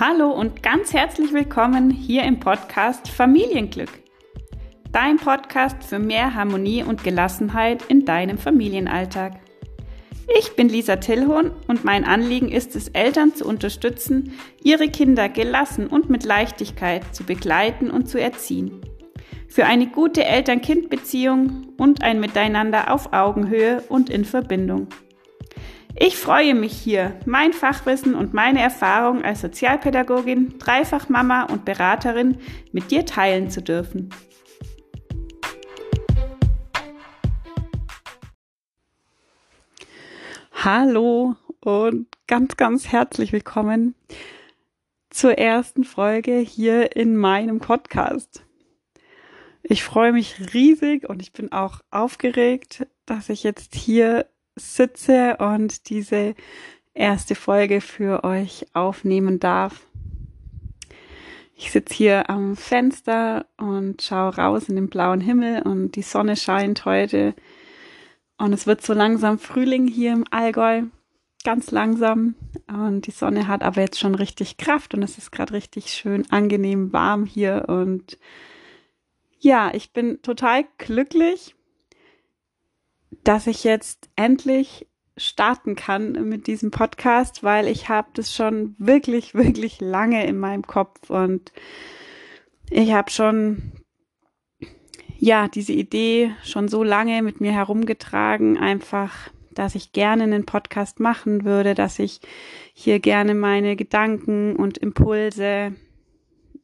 Hallo und ganz herzlich willkommen hier im Podcast Familienglück. Dein Podcast für mehr Harmonie und Gelassenheit in deinem Familienalltag. Ich bin Lisa Tillhorn und mein Anliegen ist es, Eltern zu unterstützen, ihre Kinder gelassen und mit Leichtigkeit zu begleiten und zu erziehen. Für eine gute Eltern-Kind-Beziehung und ein Miteinander auf Augenhöhe und in Verbindung. Ich freue mich hier, mein Fachwissen und meine Erfahrung als Sozialpädagogin, Dreifachmama und Beraterin mit dir teilen zu dürfen. Hallo und ganz, ganz herzlich willkommen zur ersten Folge hier in meinem Podcast. Ich freue mich riesig und ich bin auch aufgeregt, dass ich jetzt hier sitze und diese erste Folge für euch aufnehmen darf. Ich sitze hier am Fenster und schaue raus in den blauen Himmel und die Sonne scheint heute. Und es wird so langsam Frühling hier im Allgäu, ganz langsam. Und die Sonne hat aber jetzt schon richtig Kraft und es ist gerade richtig schön angenehm warm hier. Und ja, ich bin total glücklich dass ich jetzt endlich starten kann mit diesem Podcast, weil ich habe das schon wirklich, wirklich lange in meinem Kopf und ich habe schon ja diese Idee schon so lange mit mir herumgetragen, einfach, dass ich gerne einen Podcast machen würde, dass ich hier gerne meine Gedanken und Impulse,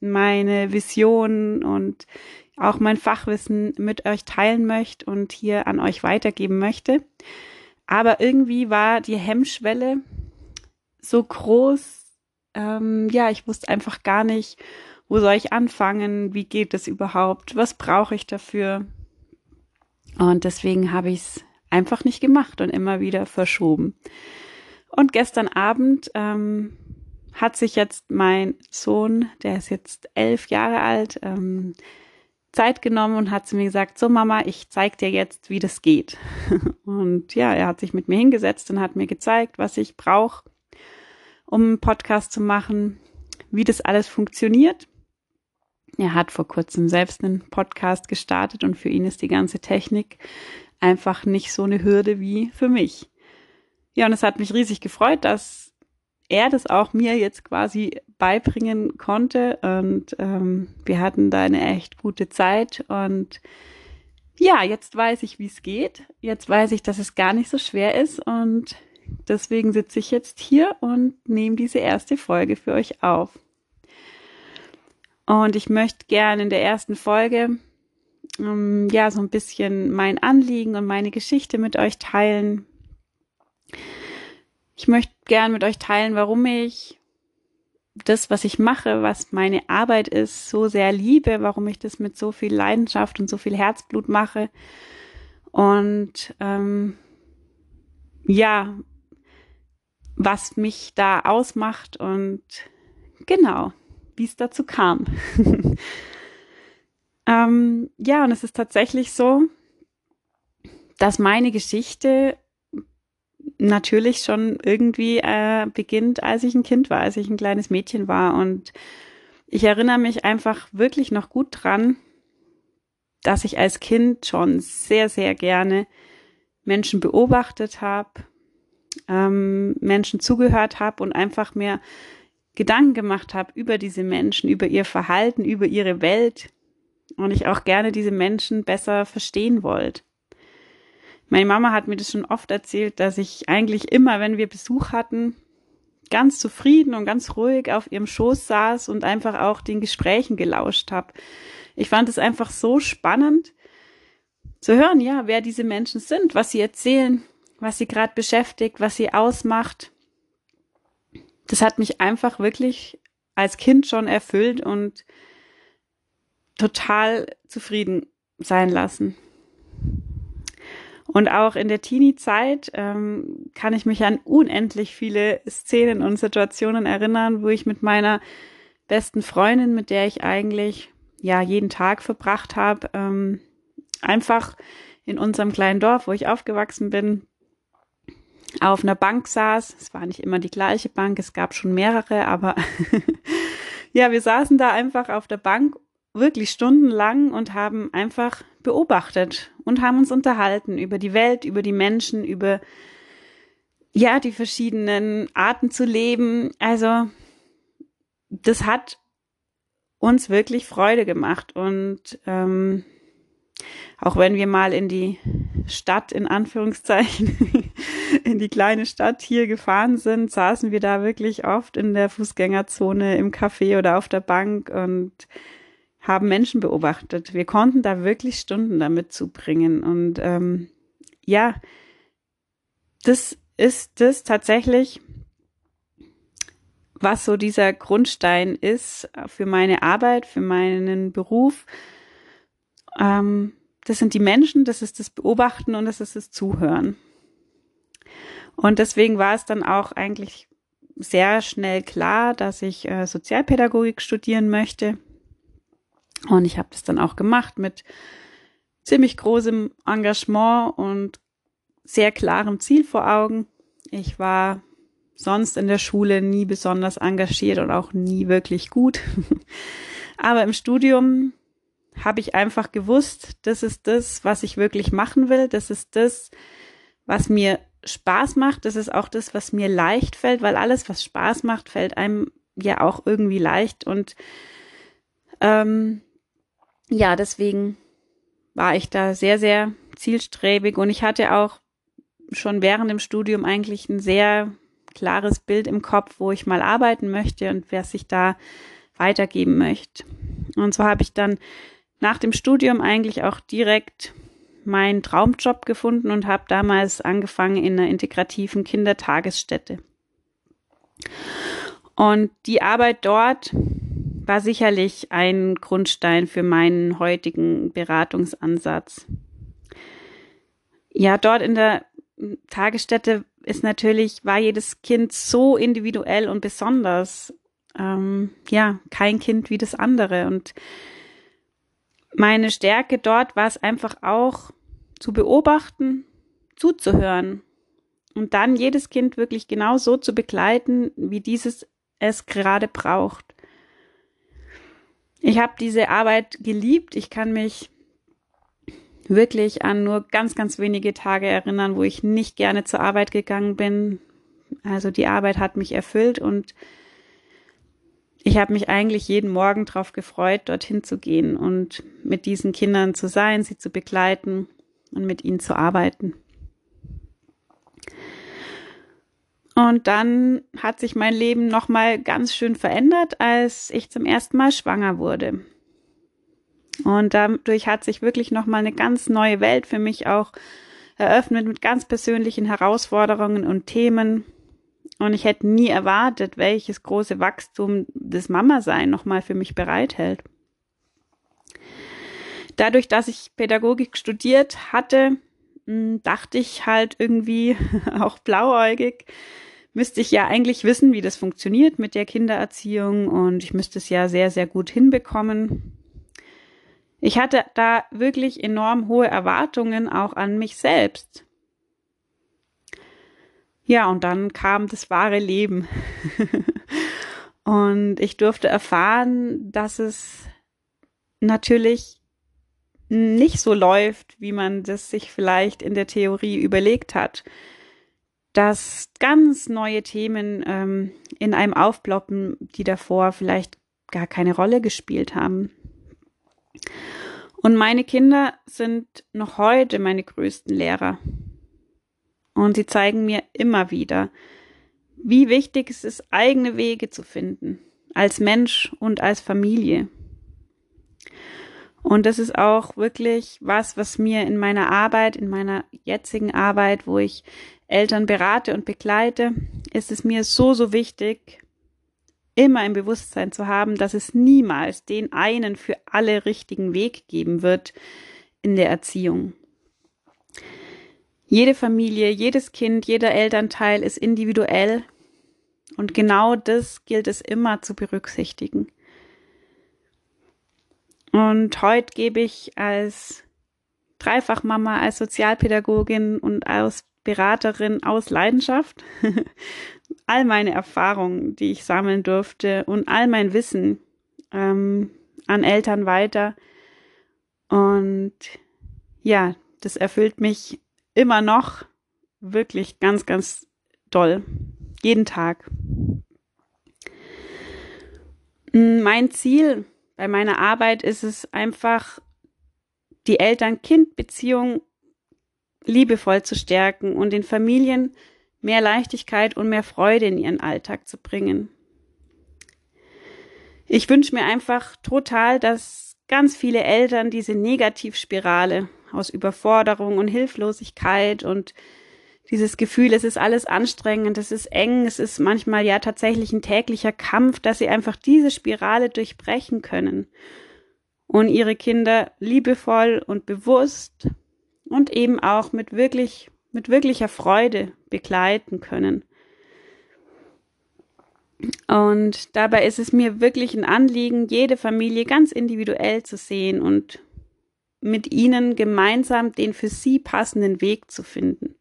meine Visionen und auch mein Fachwissen mit euch teilen möchte und hier an euch weitergeben möchte. Aber irgendwie war die Hemmschwelle so groß, ähm, ja, ich wusste einfach gar nicht, wo soll ich anfangen, wie geht es überhaupt, was brauche ich dafür. Und deswegen habe ich es einfach nicht gemacht und immer wieder verschoben. Und gestern Abend ähm, hat sich jetzt mein Sohn, der ist jetzt elf Jahre alt, ähm, Zeit genommen und hat zu mir gesagt, so Mama, ich zeig dir jetzt, wie das geht. Und ja, er hat sich mit mir hingesetzt und hat mir gezeigt, was ich brauche, um einen Podcast zu machen, wie das alles funktioniert. Er hat vor kurzem selbst einen Podcast gestartet und für ihn ist die ganze Technik einfach nicht so eine Hürde wie für mich. Ja, und es hat mich riesig gefreut, dass er das auch mir jetzt quasi beibringen konnte. Und ähm, wir hatten da eine echt gute Zeit. Und ja, jetzt weiß ich, wie es geht. Jetzt weiß ich, dass es gar nicht so schwer ist. Und deswegen sitze ich jetzt hier und nehme diese erste Folge für euch auf. Und ich möchte gerne in der ersten Folge ähm, ja so ein bisschen mein Anliegen und meine Geschichte mit euch teilen ich möchte gern mit euch teilen, warum ich das, was ich mache, was meine Arbeit ist, so sehr liebe, warum ich das mit so viel Leidenschaft und so viel Herzblut mache. Und ähm, ja, was mich da ausmacht und genau, wie es dazu kam. ähm, ja, und es ist tatsächlich so, dass meine Geschichte natürlich schon irgendwie äh, beginnt, als ich ein Kind war, als ich ein kleines Mädchen war. Und ich erinnere mich einfach wirklich noch gut dran, dass ich als Kind schon sehr, sehr gerne Menschen beobachtet habe, ähm, Menschen zugehört habe und einfach mir Gedanken gemacht habe über diese Menschen, über ihr Verhalten, über ihre Welt und ich auch gerne diese Menschen besser verstehen wollte. Meine Mama hat mir das schon oft erzählt, dass ich eigentlich immer, wenn wir Besuch hatten, ganz zufrieden und ganz ruhig auf ihrem Schoß saß und einfach auch den Gesprächen gelauscht habe. Ich fand es einfach so spannend zu hören, ja, wer diese Menschen sind, was sie erzählen, was sie gerade beschäftigt, was sie ausmacht. Das hat mich einfach wirklich als Kind schon erfüllt und total zufrieden sein lassen. Und auch in der Teenie-Zeit ähm, kann ich mich an unendlich viele Szenen und Situationen erinnern, wo ich mit meiner besten Freundin, mit der ich eigentlich ja jeden Tag verbracht habe, ähm, einfach in unserem kleinen Dorf, wo ich aufgewachsen bin, auf einer Bank saß. Es war nicht immer die gleiche Bank, es gab schon mehrere, aber ja, wir saßen da einfach auf der Bank wirklich stundenlang und haben einfach beobachtet und haben uns unterhalten über die Welt, über die Menschen, über ja, die verschiedenen Arten zu leben. Also das hat uns wirklich Freude gemacht und ähm, auch wenn wir mal in die Stadt, in Anführungszeichen, in die kleine Stadt hier gefahren sind, saßen wir da wirklich oft in der Fußgängerzone, im Café oder auf der Bank und haben Menschen beobachtet. Wir konnten da wirklich Stunden damit zubringen. Und ähm, ja, das ist das tatsächlich, was so dieser Grundstein ist für meine Arbeit, für meinen Beruf. Ähm, das sind die Menschen, das ist das Beobachten und das ist das Zuhören. Und deswegen war es dann auch eigentlich sehr schnell klar, dass ich äh, Sozialpädagogik studieren möchte. Und ich habe das dann auch gemacht mit ziemlich großem Engagement und sehr klarem Ziel vor Augen. Ich war sonst in der Schule nie besonders engagiert und auch nie wirklich gut. Aber im Studium habe ich einfach gewusst, das ist das, was ich wirklich machen will. Das ist das, was mir Spaß macht. Das ist auch das, was mir leicht fällt, weil alles, was Spaß macht, fällt einem ja auch irgendwie leicht. Und ähm, ja, deswegen war ich da sehr, sehr zielstrebig und ich hatte auch schon während dem Studium eigentlich ein sehr klares Bild im Kopf, wo ich mal arbeiten möchte und wer sich da weitergeben möchte. Und so habe ich dann nach dem Studium eigentlich auch direkt meinen Traumjob gefunden und habe damals angefangen in einer integrativen Kindertagesstätte. Und die Arbeit dort war sicherlich ein Grundstein für meinen heutigen Beratungsansatz. Ja, dort in der Tagesstätte ist natürlich, war jedes Kind so individuell und besonders. Ähm, ja, kein Kind wie das andere. Und meine Stärke dort war es einfach auch zu beobachten, zuzuhören und dann jedes Kind wirklich genau so zu begleiten, wie dieses es gerade braucht. Ich habe diese Arbeit geliebt. Ich kann mich wirklich an nur ganz, ganz wenige Tage erinnern, wo ich nicht gerne zur Arbeit gegangen bin. Also die Arbeit hat mich erfüllt und ich habe mich eigentlich jeden Morgen darauf gefreut, dorthin zu gehen und mit diesen Kindern zu sein, sie zu begleiten und mit ihnen zu arbeiten. Und dann hat sich mein Leben nochmal ganz schön verändert, als ich zum ersten Mal schwanger wurde. Und dadurch hat sich wirklich nochmal eine ganz neue Welt für mich auch eröffnet mit ganz persönlichen Herausforderungen und Themen. Und ich hätte nie erwartet, welches große Wachstum das Mama-Sein nochmal für mich bereithält. Dadurch, dass ich Pädagogik studiert hatte, hm, dachte ich halt irgendwie auch blauäugig, müsste ich ja eigentlich wissen, wie das funktioniert mit der Kindererziehung und ich müsste es ja sehr, sehr gut hinbekommen. Ich hatte da wirklich enorm hohe Erwartungen auch an mich selbst. Ja, und dann kam das wahre Leben. und ich durfte erfahren, dass es natürlich nicht so läuft, wie man das sich vielleicht in der Theorie überlegt hat. Dass ganz neue Themen ähm, in einem aufploppen, die davor vielleicht gar keine Rolle gespielt haben. Und meine Kinder sind noch heute meine größten Lehrer. Und sie zeigen mir immer wieder, wie wichtig es ist, eigene Wege zu finden, als Mensch und als Familie. Und das ist auch wirklich was, was mir in meiner Arbeit, in meiner jetzigen Arbeit, wo ich Eltern berate und begleite, ist es mir so, so wichtig, immer im Bewusstsein zu haben, dass es niemals den einen für alle richtigen Weg geben wird in der Erziehung. Jede Familie, jedes Kind, jeder Elternteil ist individuell und genau das gilt es immer zu berücksichtigen. Und heute gebe ich als Dreifachmama, als Sozialpädagogin und als Beraterin aus Leidenschaft. all meine Erfahrungen, die ich sammeln durfte und all mein Wissen ähm, an Eltern weiter. Und ja, das erfüllt mich immer noch wirklich ganz, ganz doll. Jeden Tag. Mein Ziel bei meiner Arbeit ist es einfach, die Eltern-Kind-Beziehung liebevoll zu stärken und den Familien mehr Leichtigkeit und mehr Freude in ihren Alltag zu bringen. Ich wünsche mir einfach total, dass ganz viele Eltern diese Negativspirale aus Überforderung und Hilflosigkeit und dieses Gefühl, es ist alles anstrengend, es ist eng, es ist manchmal ja tatsächlich ein täglicher Kampf, dass sie einfach diese Spirale durchbrechen können und ihre Kinder liebevoll und bewusst und eben auch mit wirklich, mit wirklicher Freude begleiten können. Und dabei ist es mir wirklich ein Anliegen, jede Familie ganz individuell zu sehen und mit ihnen gemeinsam den für sie passenden Weg zu finden.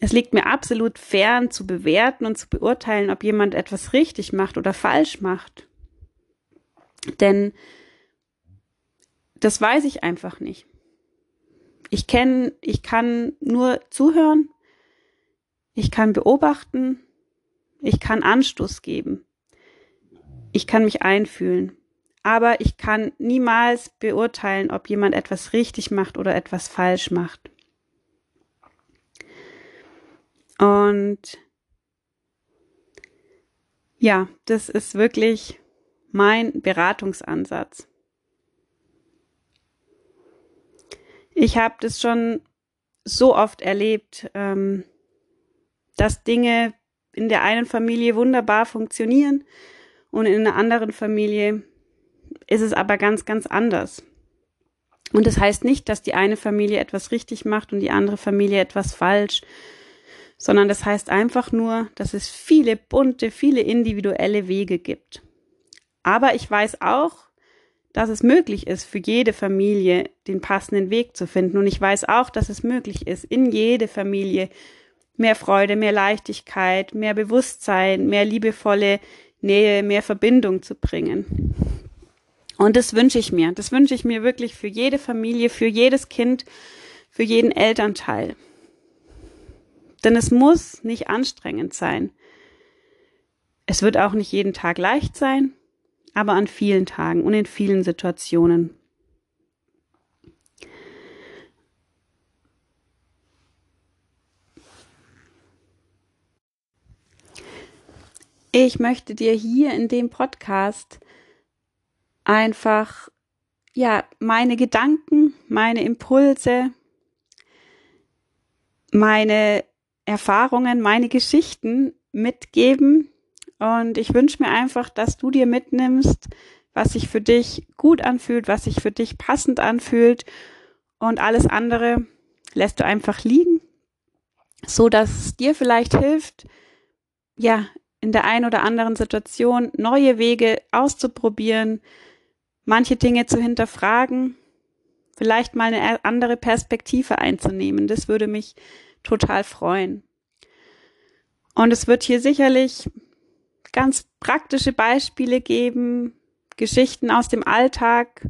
Es liegt mir absolut fern zu bewerten und zu beurteilen, ob jemand etwas richtig macht oder falsch macht. Denn das weiß ich einfach nicht. Ich kenne, ich kann nur zuhören, ich kann beobachten, ich kann Anstoß geben, ich kann mich einfühlen, aber ich kann niemals beurteilen, ob jemand etwas richtig macht oder etwas falsch macht. Und ja, das ist wirklich mein Beratungsansatz. Ich habe das schon so oft erlebt, ähm, dass Dinge in der einen Familie wunderbar funktionieren und in einer anderen Familie ist es aber ganz, ganz anders. Und das heißt nicht, dass die eine Familie etwas richtig macht und die andere Familie etwas falsch, sondern das heißt einfach nur, dass es viele bunte, viele individuelle Wege gibt. Aber ich weiß auch, dass es möglich ist, für jede Familie den passenden Weg zu finden. Und ich weiß auch, dass es möglich ist, in jede Familie mehr Freude, mehr Leichtigkeit, mehr Bewusstsein, mehr liebevolle Nähe, mehr Verbindung zu bringen. Und das wünsche ich mir. Das wünsche ich mir wirklich für jede Familie, für jedes Kind, für jeden Elternteil. Denn es muss nicht anstrengend sein. Es wird auch nicht jeden Tag leicht sein, aber an vielen Tagen und in vielen Situationen. Ich möchte dir hier in dem Podcast einfach ja meine Gedanken, meine Impulse, meine Erfahrungen, meine Geschichten mitgeben. Und ich wünsche mir einfach, dass du dir mitnimmst, was sich für dich gut anfühlt, was sich für dich passend anfühlt. Und alles andere lässt du einfach liegen, so dass es dir vielleicht hilft, ja, in der einen oder anderen Situation neue Wege auszuprobieren, manche Dinge zu hinterfragen, vielleicht mal eine andere Perspektive einzunehmen. Das würde mich total freuen. Und es wird hier sicherlich ganz praktische Beispiele geben, Geschichten aus dem Alltag,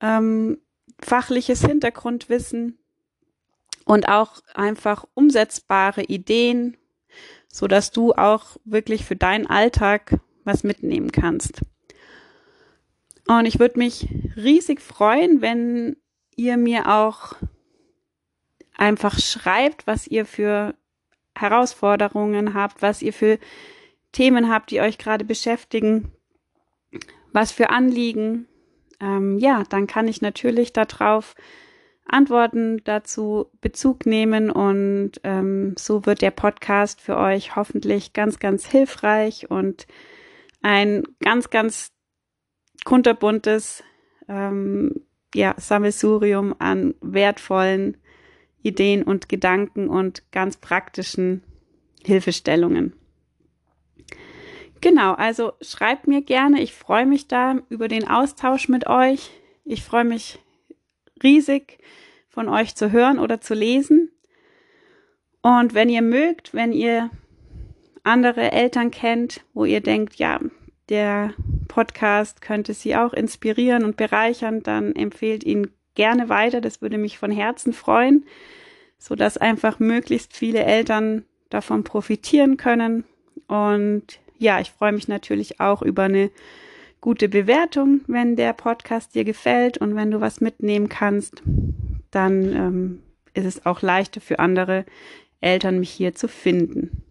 ähm, fachliches Hintergrundwissen und auch einfach umsetzbare Ideen, so dass du auch wirklich für deinen Alltag was mitnehmen kannst. Und ich würde mich riesig freuen, wenn ihr mir auch einfach schreibt, was ihr für Herausforderungen habt, was ihr für Themen habt, die euch gerade beschäftigen, was für Anliegen. Ähm, ja, dann kann ich natürlich darauf Antworten dazu Bezug nehmen und ähm, so wird der Podcast für euch hoffentlich ganz, ganz hilfreich und ein ganz, ganz kunterbuntes ähm, ja, Sammelsurium an wertvollen Ideen und Gedanken und ganz praktischen Hilfestellungen. Genau, also schreibt mir gerne. Ich freue mich da über den Austausch mit euch. Ich freue mich riesig von euch zu hören oder zu lesen. Und wenn ihr mögt, wenn ihr andere Eltern kennt, wo ihr denkt, ja, der Podcast könnte sie auch inspirieren und bereichern, dann empfehlt ihn gerne weiter. Das würde mich von Herzen freuen, so dass einfach möglichst viele Eltern davon profitieren können. Und ja, ich freue mich natürlich auch über eine gute Bewertung, wenn der Podcast dir gefällt und wenn du was mitnehmen kannst, dann ähm, ist es auch leichter für andere Eltern, mich hier zu finden.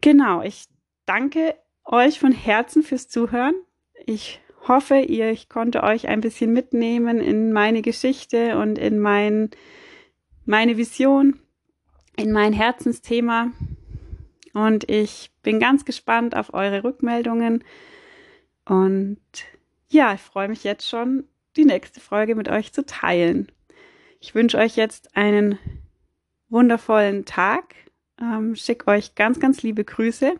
Genau, ich danke euch von Herzen fürs Zuhören. Ich hoffe, ihr, ich konnte euch ein bisschen mitnehmen in meine Geschichte und in mein, meine Vision, in mein Herzensthema. Und ich bin ganz gespannt auf eure Rückmeldungen. Und ja, ich freue mich jetzt schon, die nächste Folge mit euch zu teilen. Ich wünsche euch jetzt einen wundervollen Tag. Ähm, schick euch ganz, ganz liebe Grüße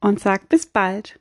und sag bis bald.